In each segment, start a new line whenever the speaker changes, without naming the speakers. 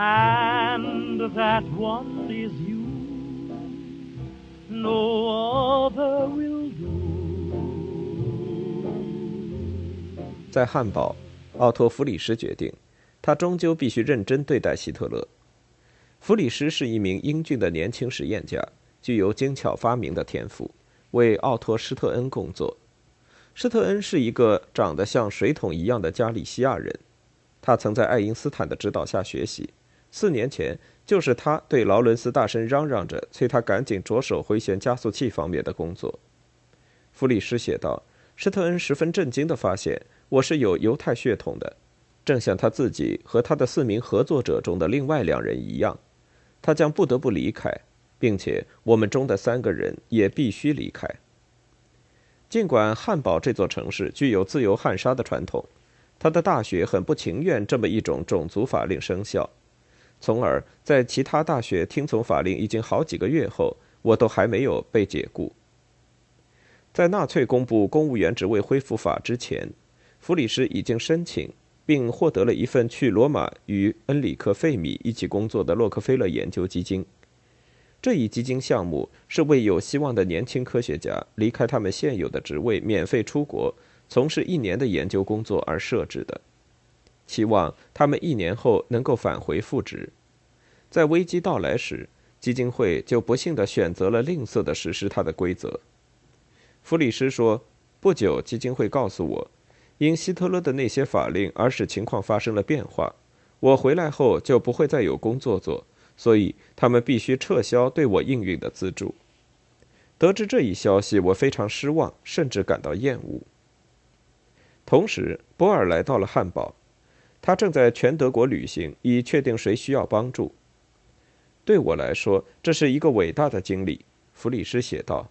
And that one is you. No other will do.
在汉堡，奥托·弗里什决定，他终究必须认真对待希特勒。弗里什是一名英俊的年轻实验家，具有精巧发明的天赋，为奥托·施特恩工作。施特恩是一个长得像水桶一样的加利西亚人，他曾在爱因斯坦的指导下学习。四年前，就是他对劳伦斯大声嚷嚷着，催他赶紧着手回旋加速器方面的工作。弗里斯写道：“施特恩十分震惊地发现。”我是有犹太血统的，正像他自己和他的四名合作者中的另外两人一样，他将不得不离开，并且我们中的三个人也必须离开。尽管汉堡这座城市具有自由汉莎的传统，他的大学很不情愿这么一种种族法令生效，从而在其他大学听从法令已经好几个月后，我都还没有被解雇。在纳粹公布公务员职位恢复法之前。弗里斯已经申请并获得了一份去罗马与恩里克·费米一起工作的洛克菲勒研究基金。这一基金项目是为有希望的年轻科学家离开他们现有的职位，免费出国从事一年的研究工作而设置的，期望他们一年后能够返回复职。在危机到来时，基金会就不幸地选择了吝啬地实施它的规则。弗里斯说：“不久，基金会告诉我。”因希特勒的那些法令而使情况发生了变化，我回来后就不会再有工作做，所以他们必须撤销对我应允的资助。得知这一消息，我非常失望，甚至感到厌恶。同时，波尔来到了汉堡，他正在全德国旅行，以确定谁需要帮助。对我来说，这是一个伟大的经历，弗里斯写道。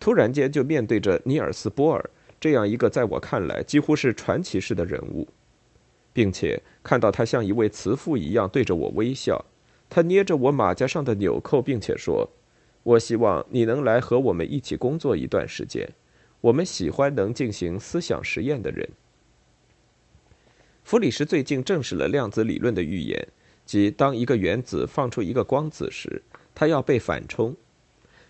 突然间就面对着尼尔斯·波尔。这样一个在我看来几乎是传奇式的人物，并且看到他像一位慈父一样对着我微笑，他捏着我马甲上的纽扣，并且说：“我希望你能来和我们一起工作一段时间。我们喜欢能进行思想实验的人。”弗里什最近证实了量子理论的预言，即当一个原子放出一个光子时，它要被反冲。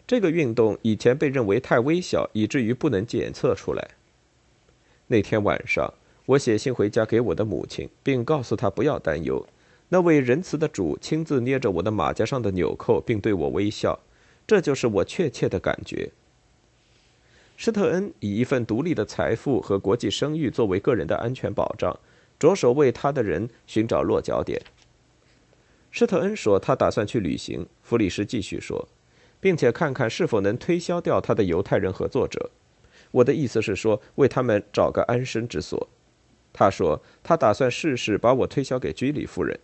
这个运动以前被认为太微小，以至于不能检测出来。那天晚上，我写信回家给我的母亲，并告诉她不要担忧。那位仁慈的主亲自捏着我的马甲上的纽扣，并对我微笑。这就是我确切的感觉。施特恩以一份独立的财富和国际声誉作为个人的安全保障，着手为他的人寻找落脚点。施特恩说他打算去旅行。弗里什继续说，并且看看是否能推销掉他的犹太人合作者。我的意思是说，为他们找个安身之所。他说，他打算试试把我推销给居里夫人。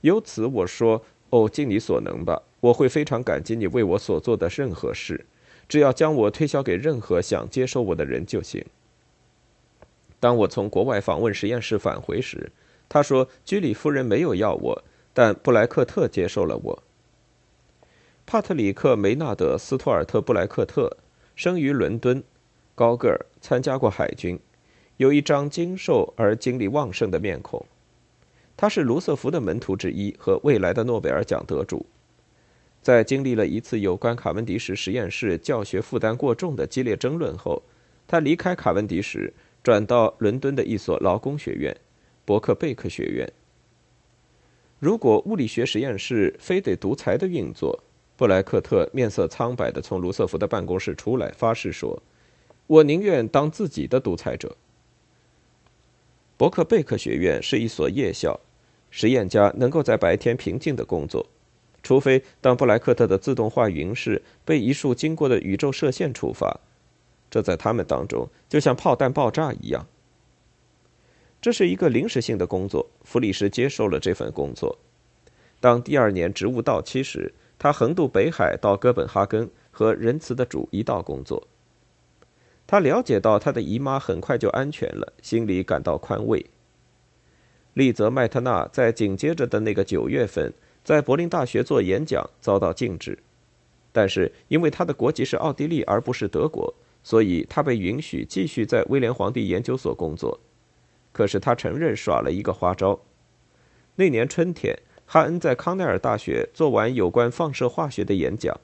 由此，我说：“哦，尽你所能吧，我会非常感激你为我所做的任何事，只要将我推销给任何想接受我的人就行。”当我从国外访问实验室返回时，他说：“居里夫人没有要我，但布莱克特接受了我。”帕特里克·梅纳德·斯托尔特·布莱克特生于伦敦。高个儿，参加过海军，有一张精瘦而精力旺盛的面孔。他是卢瑟福的门徒之一和未来的诺贝尔奖得主。在经历了一次有关卡文迪什实验室教学负担过重的激烈争论后，他离开卡文迪什，转到伦敦的一所劳工学院——伯克贝克学院。如果物理学实验室非得独裁的运作，布莱克特面色苍白地从卢瑟福的办公室出来，发誓说。我宁愿当自己的独裁者。伯克贝克学院是一所夜校，实验家能够在白天平静的工作，除非当布莱克特的自动化云室被一束经过的宇宙射线触发，这在他们当中就像炮弹爆炸一样。这是一个临时性的工作，弗里什接受了这份工作。当第二年职务到期时，他横渡北海到哥本哈根和仁慈的主一道工作。他了解到他的姨妈很快就安全了，心里感到宽慰。利泽麦特纳在紧接着的那个九月份在柏林大学做演讲，遭到禁止。但是因为他的国籍是奥地利而不是德国，所以他被允许继续在威廉皇帝研究所工作。可是他承认耍了一个花招。那年春天，哈恩在康奈尔大学做完有关放射化学的演讲。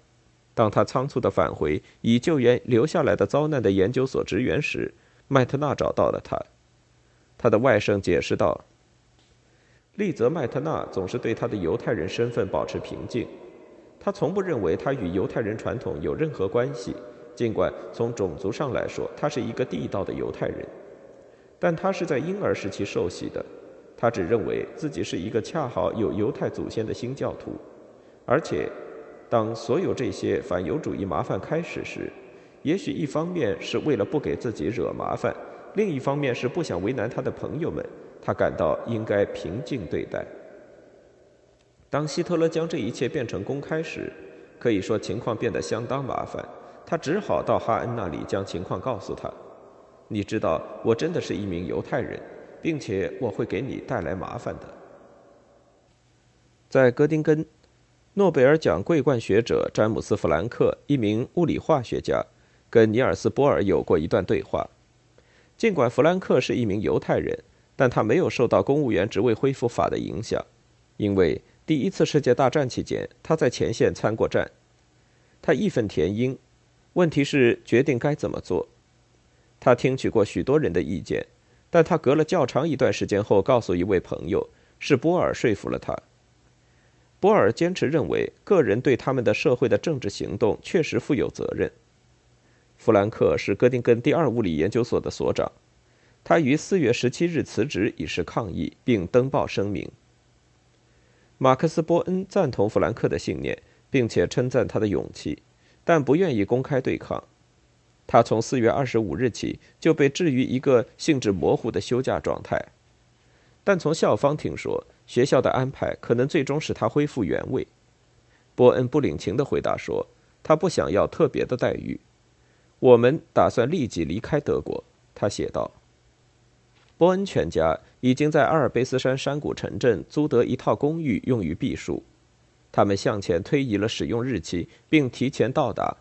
当他仓促地返回以救援留下来的遭难的研究所职员时，麦特纳找到了他。他的外甥解释道：“利泽麦特纳总是对他的犹太人身份保持平静。他从不认为他与犹太人传统有任何关系，尽管从种族上来说他是一个地道的犹太人。但他是在婴儿时期受洗的，他只认为自己是一个恰好有犹太祖先的新教徒，而且。”当所有这些反犹主义麻烦开始时，也许一方面是为了不给自己惹麻烦，另一方面是不想为难他的朋友们，他感到应该平静对待。当希特勒将这一切变成公开时，可以说情况变得相当麻烦。他只好到哈恩那里将情况告诉他：“你知道，我真的是一名犹太人，并且我会给你带来麻烦的。”在哥丁根。诺贝尔奖桂冠学者詹姆斯·弗兰克，一名物理化学家，跟尼尔斯·波尔有过一段对话。尽管弗兰克是一名犹太人，但他没有受到公务员职位恢复法的影响，因为第一次世界大战期间他在前线参过战。他义愤填膺，问题是决定该怎么做。他听取过许多人的意见，但他隔了较长一段时间后告诉一位朋友，是波尔说服了他。波尔坚持认为，个人对他们的社会的政治行动确实负有责任。弗兰克是哥丁根第二物理研究所的所长，他于四月十七日辞职以示抗议，并登报声明。马克思·波恩赞同弗兰克的信念，并且称赞他的勇气，但不愿意公开对抗。他从四月二十五日起就被置于一个性质模糊的休假状态，但从校方听说。学校的安排可能最终使他恢复原位。波恩不领情地回答说：“他不想要特别的待遇。我们打算立即离开德国。”他写道。波恩全家已经在阿尔卑斯山山谷城镇租得一套公寓用于避暑。他们向前推移了使用日期，并提前到达。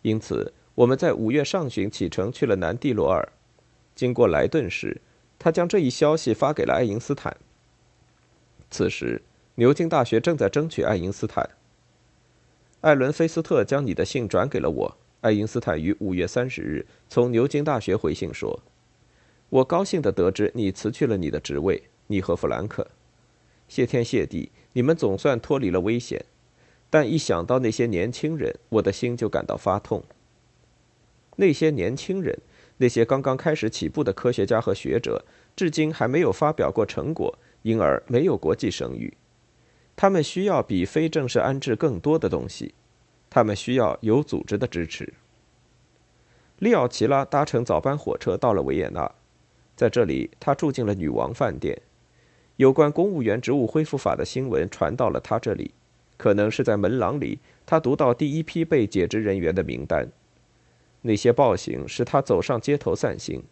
因此，我们在五月上旬启程去了南蒂罗尔。经过莱顿时，他将这一消息发给了爱因斯坦。此时，牛津大学正在争取爱因斯坦。艾伦·菲斯特将你的信转给了我。爱因斯坦于五月三十日从牛津大学回信说：“我高兴地得知你辞去了你的职位，你和弗兰克。谢天谢地，你们总算脱离了危险。但一想到那些年轻人，我的心就感到发痛。那些年轻人，那些刚刚开始起步的科学家和学者，至今还没有发表过成果。”因而没有国际声誉，他们需要比非正式安置更多的东西，他们需要有组织的支持。利奥齐拉搭乘早班火车到了维也纳，在这里他住进了女王饭店。有关公务员职务恢复法的新闻传到了他这里，可能是在门廊里，他读到第一批被解职人员的名单。那些暴行使他走上街头散心。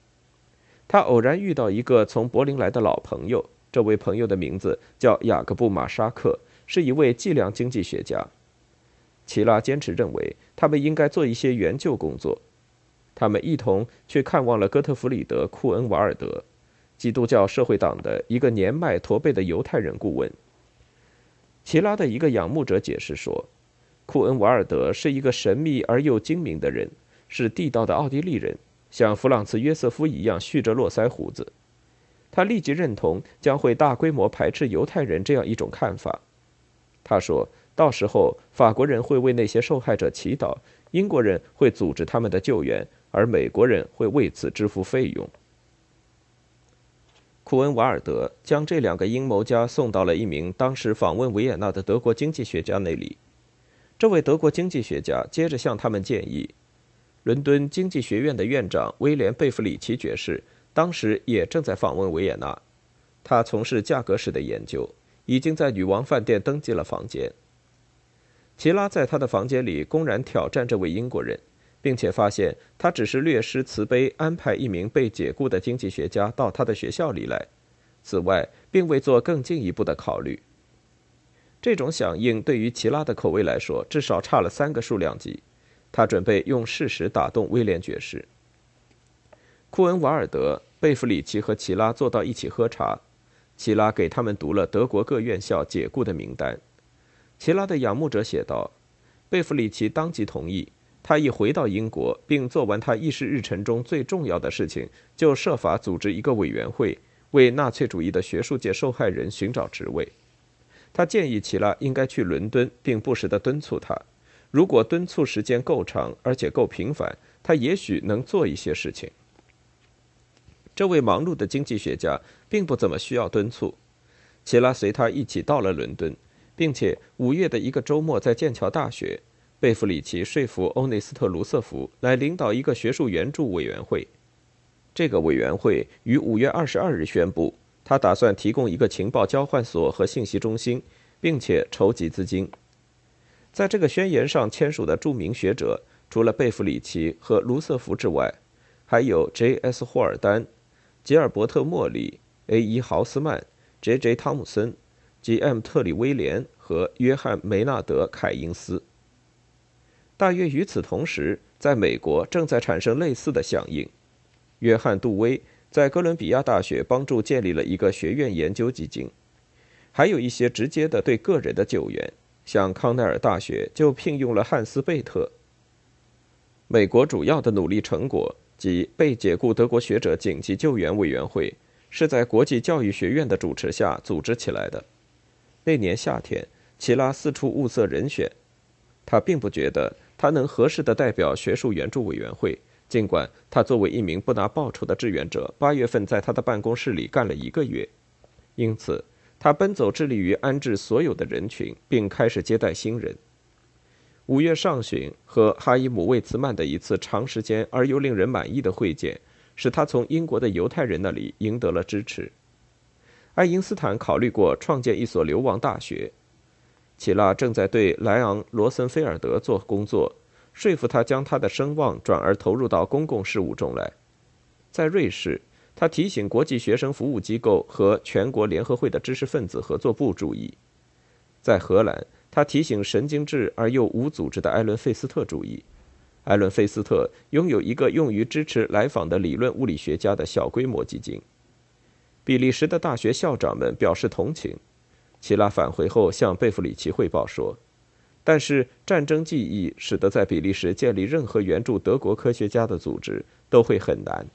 他偶然遇到一个从柏林来的老朋友。这位朋友的名字叫雅各布·马沙克，是一位计量经济学家。齐拉坚持认为，他们应该做一些援救工作。他们一同去看望了哥特弗里德·库恩瓦尔德，基督教社会党的一个年迈驼背的犹太人顾问。齐拉的一个仰慕者解释说，库恩瓦尔德是一个神秘而又精明的人，是地道的奥地利人，像弗朗茨·约瑟夫一样蓄着络腮胡子。他立即认同将会大规模排斥犹太人这样一种看法。他说：“到时候法国人会为那些受害者祈祷，英国人会组织他们的救援，而美国人会为此支付费用。”库恩瓦尔德将这两个阴谋家送到了一名当时访问维也纳的德国经济学家那里。这位德国经济学家接着向他们建议：伦敦经济学院的院长威廉·贝弗里奇爵士。当时也正在访问维也纳。他从事价格史的研究，已经在女王饭店登记了房间。齐拉在他的房间里公然挑战这位英国人，并且发现他只是略施慈悲，安排一名被解雇的经济学家到他的学校里来。此外，并未做更进一步的考虑。这种响应对于齐拉的口味来说，至少差了三个数量级。他准备用事实打动威廉爵士。库恩瓦尔德、贝弗里奇和齐拉坐到一起喝茶。齐拉给他们读了德国各院校解雇的名单。齐拉的仰慕者写道：“贝弗里奇当即同意。他一回到英国，并做完他议事日程中最重要的事情，就设法组织一个委员会，为纳粹主义的学术界受害人寻找职位。他建议齐拉应该去伦敦，并不时地敦促他。如果敦促时间够长，而且够频繁，他也许能做一些事情。”这位忙碌的经济学家并不怎么需要敦促。齐拉随他一起到了伦敦，并且五月的一个周末在剑桥大学，贝弗里奇说服欧内斯特·卢瑟福来领导一个学术援助委员会。这个委员会于五月二十二日宣布，他打算提供一个情报交换所和信息中心，并且筹集资金。在这个宣言上签署的著名学者，除了贝弗里奇和卢瑟福之外，还有 J.S. 霍尔丹。吉尔伯特·莫里、A.E. 豪斯曼、J.J. 汤姆森、G.M. 特里威廉和约翰·梅纳德·凯因斯。大约与此同时，在美国正在产生类似的响应。约翰·杜威在哥伦比亚大学帮助建立了一个学院研究基金，还有一些直接的对个人的救援，像康奈尔大学就聘用了汉斯·贝特。美国主要的努力成果。及被解雇德国学者紧急救援委员会是在国际教育学院的主持下组织起来的。那年夏天，齐拉四处物色人选，他并不觉得他能合适的代表学术援助委员会，尽管他作为一名不拿报酬的志愿者，八月份在他的办公室里干了一个月。因此，他奔走致力于安置所有的人群，并开始接待新人。五月上旬和哈伊姆·魏茨曼的一次长时间而又令人满意的会见，使他从英国的犹太人那里赢得了支持。爱因斯坦考虑过创建一所流亡大学。齐拉正在对莱昂·罗森菲尔德做工作，说服他将他的声望转而投入到公共事务中来。在瑞士，他提醒国际学生服务机构和全国联合会的知识分子合作部注意。在荷兰。他提醒神经质而又无组织的艾伦·费斯特注意。艾伦·费斯特拥有一个用于支持来访的理论物理学家的小规模基金。比利时的大学校长们表示同情。齐拉返回后向贝弗里奇汇报说：“但是战争记忆使得在比利时建立任何援助德国科学家的组织都会很难。”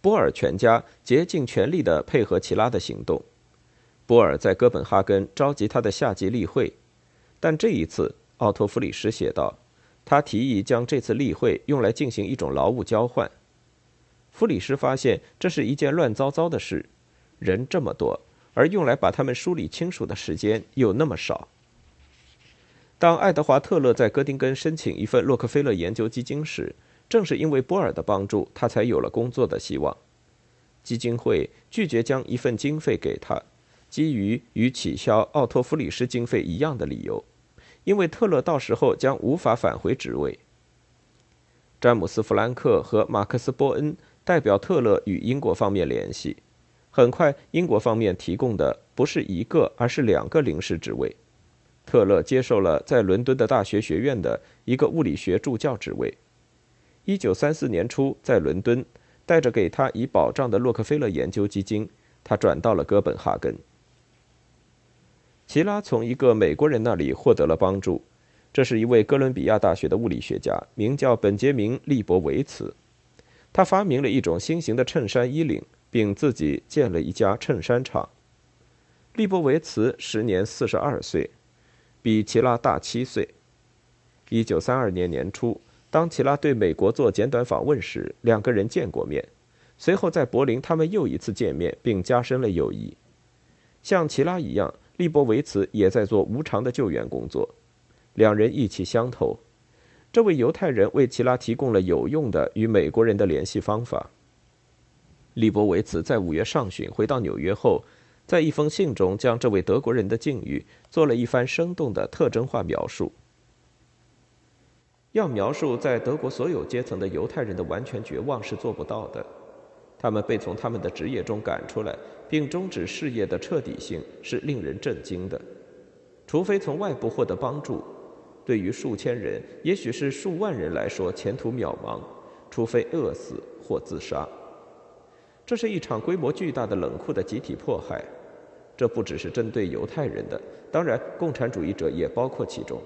波尔全家竭尽全力地配合齐拉的行动。波尔在哥本哈根召集他的夏季例会，但这一次，奥托·弗里什写道，他提议将这次例会用来进行一种劳务交换。弗里什发现这是一件乱糟糟的事，人这么多，而用来把他们梳理清楚的时间又那么少。当爱德华·特勒在哥丁根申请一份洛克菲勒研究基金时，正是因为波尔的帮助，他才有了工作的希望。基金会拒绝将一份经费给他。基于与取消奥托·弗里斯经费一样的理由，因为特勒到时候将无法返回职位。詹姆斯·弗兰克和马克思·波恩代表特勒与英国方面联系。很快，英国方面提供的不是一个，而是两个临时职位。特勒接受了在伦敦的大学学院的一个物理学助教职位。1934年初，在伦敦，带着给他以保障的洛克菲勒研究基金，他转到了哥本哈根。齐拉从一个美国人那里获得了帮助，这是一位哥伦比亚大学的物理学家，名叫本杰明·利伯维茨。他发明了一种新型的衬衫衣领，并自己建了一家衬衫厂。利伯维茨时年四十二岁，比齐拉大七岁。一九三二年年初，当齐拉对美国做简短访问时，两个人见过面。随后在柏林，他们又一次见面，并加深了友谊。像齐拉一样。利波维茨也在做无偿的救援工作，两人意气相投。这位犹太人为齐拉提供了有用的与美国人的联系方法。利波维茨在五月上旬回到纽约后，在一封信中将这位德国人的境遇做了一番生动的特征化描述。要描述在德国所有阶层的犹太人的完全绝望是做不到的，他们被从他们的职业中赶出来，并终止事业的彻底性是令人震惊的。除非从外部获得帮助，对于数千人，也许是数万人来说，前途渺茫。除非饿死或自杀。这是一场规模巨大的冷酷的集体迫害，这不只是针对犹太人的，当然，共产主义者也包括其中。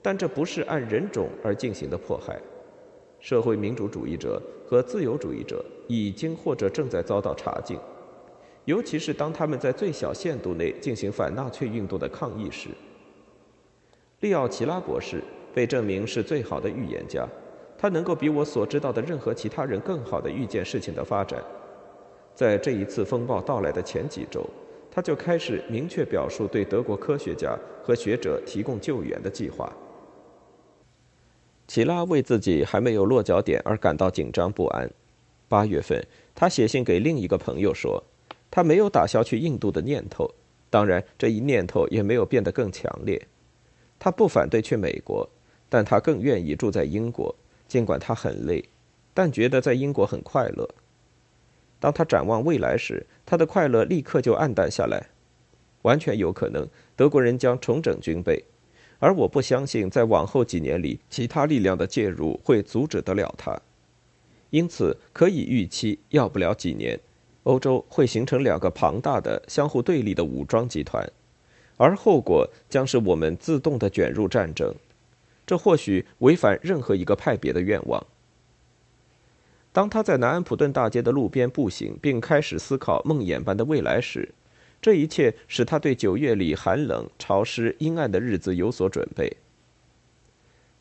但这不是按人种而进行的迫害。社会民主主义者和自由主义者已经或者正在遭到查禁，尤其是当他们在最小限度内进行反纳粹运动的抗议时。利奥齐拉博士被证明是最好的预言家，他能够比我所知道的任何其他人更好地预见事情的发展。在这一次风暴到来的前几周，他就开始明确表述对德国科学家和学者提供救援的计划。齐拉为自己还没有落脚点而感到紧张不安。八月份，他写信给另一个朋友说，他没有打消去印度的念头，当然，这一念头也没有变得更强烈。他不反对去美国，但他更愿意住在英国，尽管他很累，但觉得在英国很快乐。当他展望未来时，他的快乐立刻就黯淡下来。完全有可能，德国人将重整军备，而我不相信在往后几年里，其他力量的介入会阻止得了他。因此，可以预期，要不了几年，欧洲会形成两个庞大的、相互对立的武装集团，而后果将是我们自动的卷入战争。这或许违反任何一个派别的愿望。当他在南安普顿大街的路边步行，并开始思考梦魇般的未来时，这一切使他对九月里寒冷、潮湿、阴暗的日子有所准备。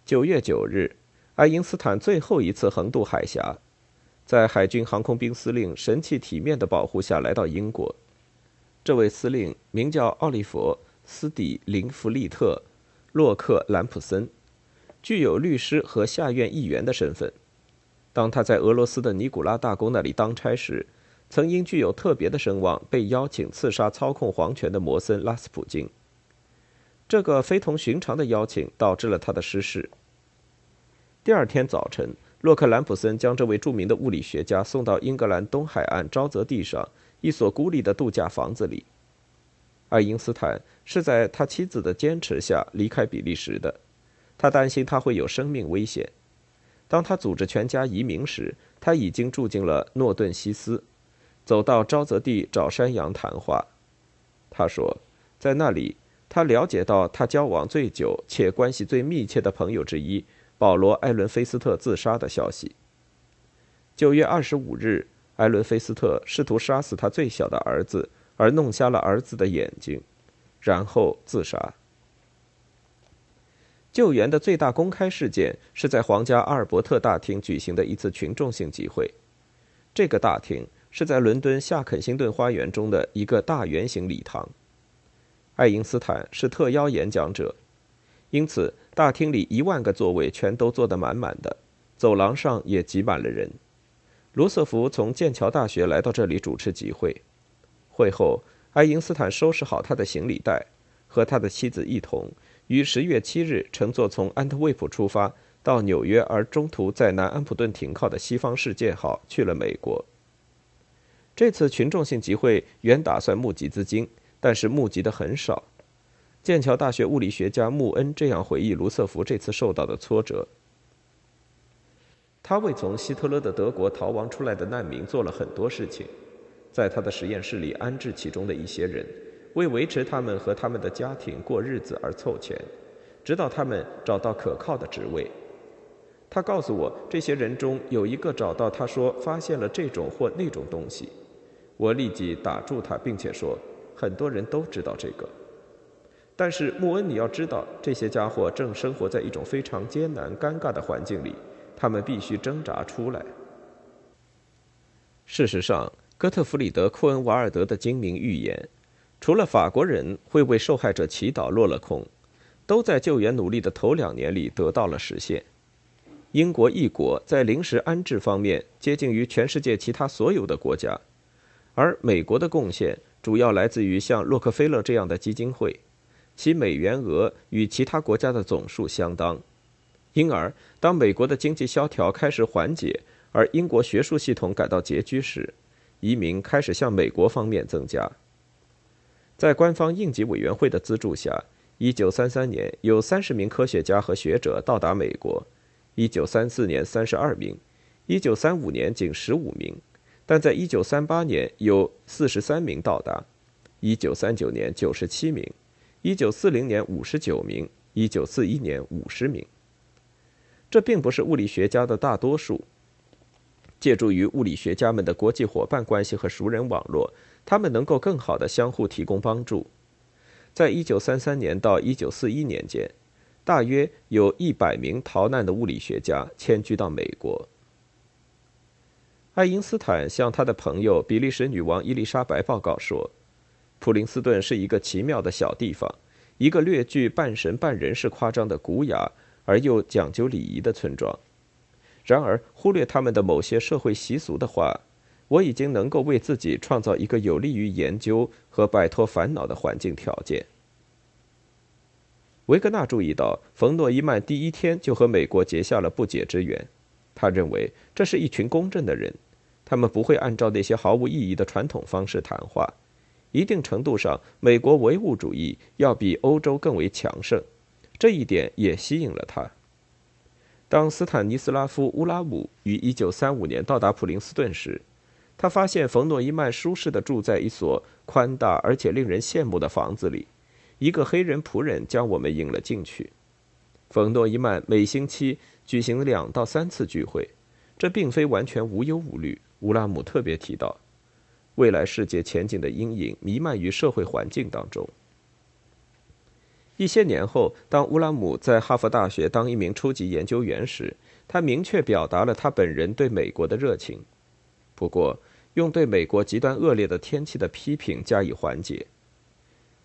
九月九日，爱因斯坦最后一次横渡海峡，在海军航空兵司令神气体面的保护下来到英国。这位司令名叫奥利弗·斯蒂林弗利特·洛克兰普森，具有律师和下院议员的身份。当他在俄罗斯的尼古拉大公那里当差时，曾因具有特别的声望，被邀请刺杀操控皇权的摩森拉斯普京。这个非同寻常的邀请导致了他的失事。第二天早晨，洛克兰普森将这位著名的物理学家送到英格兰东海岸沼泽地上一所孤立的度假房子里。爱因斯坦是在他妻子的坚持下离开比利时的，他担心他会有生命危险。当他组织全家移民时，他已经住进了诺顿西斯，走到沼泽地找山羊谈话。他说，在那里，他了解到他交往最久且关系最密切的朋友之一保罗·艾伦菲斯特自杀的消息。九月二十五日，艾伦菲斯特试图杀死他最小的儿子，而弄瞎了儿子的眼睛，然后自杀。救援的最大公开事件是在皇家阿尔伯特大厅举行的一次群众性集会。这个大厅是在伦敦夏肯辛顿花园中的一个大圆形礼堂。爱因斯坦是特邀演讲者，因此大厅里一万个座位全都坐得满满的，走廊上也挤满了人。罗瑟福从剑桥大学来到这里主持集会。会后，爱因斯坦收拾好他的行李袋，和他的妻子一同。于十月七日乘坐从安特卫普出发到纽约，而中途在南安普顿停靠的西方世界号去了美国。这次群众性集会原打算募集资金，但是募集的很少。剑桥大学物理学家穆恩这样回忆卢瑟福这次受到的挫折：他为从希特勒的德国逃亡出来的难民做了很多事情，在他的实验室里安置其中的一些人。为维持他们和他们的家庭过日子而凑钱，直到他们找到可靠的职位。他告诉我，这些人中有一个找到他说发现了这种或那种东西。我立即打住他，并且说，很多人都知道这个。但是穆恩，你要知道，这些家伙正生活在一种非常艰难、尴尬的环境里，他们必须挣扎出来。事实上，哥特弗里德·库恩瓦尔德的精明预言。除了法国人会为受害者祈祷落了空，都在救援努力的头两年里得到了实现。英国一国在临时安置方面接近于全世界其他所有的国家，而美国的贡献主要来自于像洛克菲勒这样的基金会，其美元额与其他国家的总数相当。因而，当美国的经济萧条开始缓解，而英国学术系统感到拮据时，移民开始向美国方面增加。在官方应急委员会的资助下，1933年有30名科学家和学者到达美国。一九三四年三十二名，一九三五年仅十五名，但在一九三八年有四十三名到达，一九三九年九十七名，一九四零年五十九名，一九四一年五十名。这并不是物理学家的大多数。借助于物理学家们的国际伙伴关系和熟人网络，他们能够更好的相互提供帮助。在一九三三年到一九四一年间。大约有一百名逃难的物理学家迁居到美国。爱因斯坦向他的朋友比利时女王伊丽莎白报告说：“普林斯顿是一个奇妙的小地方，一个略具半神半人式夸张的古雅而又讲究礼仪的村庄。然而，忽略他们的某些社会习俗的话，我已经能够为自己创造一个有利于研究和摆脱烦恼的环境条件。”维格纳注意到，冯诺依曼第一天就和美国结下了不解之缘。他认为这是一群公正的人，他们不会按照那些毫无意义的传统方式谈话。一定程度上，美国唯物主义要比欧洲更为强盛，这一点也吸引了他。当斯坦尼斯拉夫·乌拉姆于1935年到达普林斯顿时，他发现冯诺依曼舒适地住在一所宽大而且令人羡慕的房子里。一个黑人仆人将我们引了进去。冯诺依曼每星期举行两到三次聚会，这并非完全无忧无虑。乌拉姆特别提到，未来世界前景的阴影弥漫于社会环境当中。一些年后，当乌拉姆在哈佛大学当一名初级研究员时，他明确表达了他本人对美国的热情，不过用对美国极端恶劣的天气的批评加以缓解。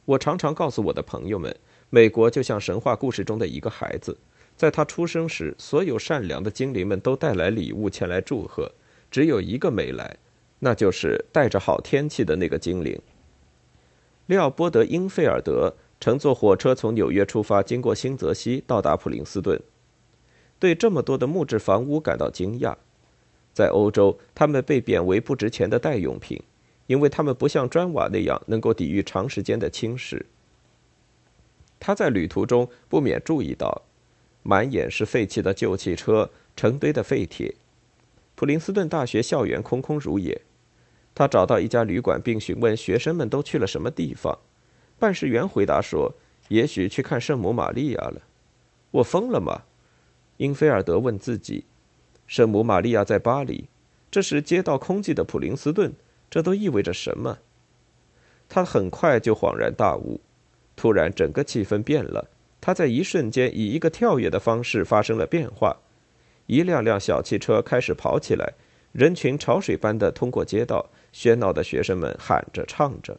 我常常告诉我的朋友们，美国就像神话故事中的一个孩子，在他出生时，所有善良的精灵们都带来礼物前来祝贺，只有一个没来，那就是带着好天气的那个精灵。利奥波德·英菲尔德乘坐火车从纽约出发，经过新泽西到达普林斯顿，对这么多的木质房屋感到惊讶。在欧洲，他们被贬为不值钱的代用品。因为他们不像砖瓦那样能够抵御长时间的侵蚀。他在旅途中不免注意到，满眼是废弃的旧汽车、成堆的废铁。普林斯顿大学校园空空如也。他找到一家旅馆，并询问学生们都去了什么地方。办事员回答说：“也许去看圣母玛利亚了。”我疯了吗？英菲尔德问自己。圣母玛利亚在巴黎，这是街道空寂的普林斯顿。这都意味着什么？他很快就恍然大悟。突然，整个气氛变了。他在一瞬间以一个跳跃的方式发生了变化。一辆辆小汽车开始跑起来，人群潮水般的通过街道，喧闹的学生们喊着唱着。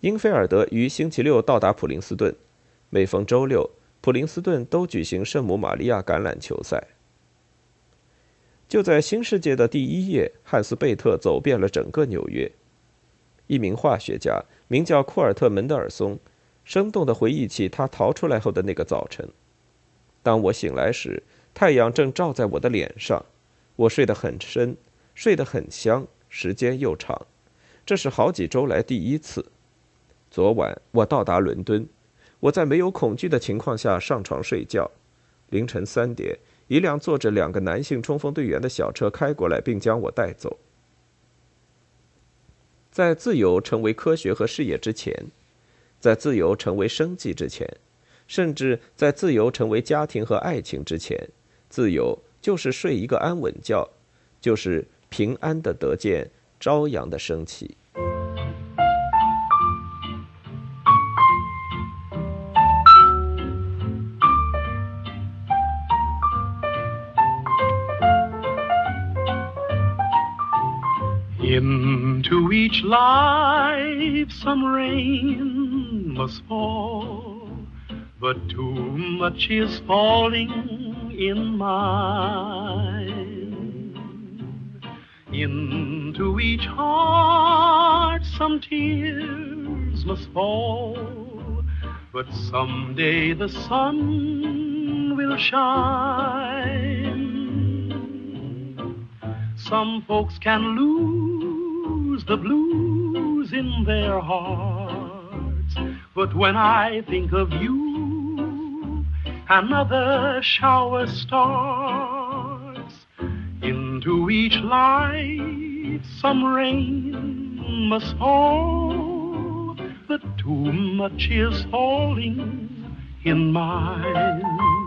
英菲尔德于星期六到达普林斯顿。每逢周六，普林斯顿都举行圣母玛利亚橄榄球赛。就在《新世界》的第一页，汉斯·贝特走遍了整个纽约。一名化学家名叫库尔特·门德尔松，生动地回忆起他逃出来后的那个早晨。当我醒来时，太阳正照在我的脸上。我睡得很深，睡得很香，时间又长。这是好几周来第一次。昨晚我到达伦敦，我在没有恐惧的情况下上床睡觉。凌晨三点。一辆坐着两个男性冲锋队员的小车开过来，并将我带走。在自由成为科学和事业之前，在自由成为生计之前，甚至在自由成为家庭和爱情之前，自由就是睡一个安稳觉，就是平安的得见朝阳的升起。
Into each life some rain must fall, but too much is falling in mine. Into each heart some tears must fall, but someday the sun will shine. Some folks can lose the blues in their hearts, but when I think of you, another shower starts. Into each life some rain must fall, but too much is falling in mine.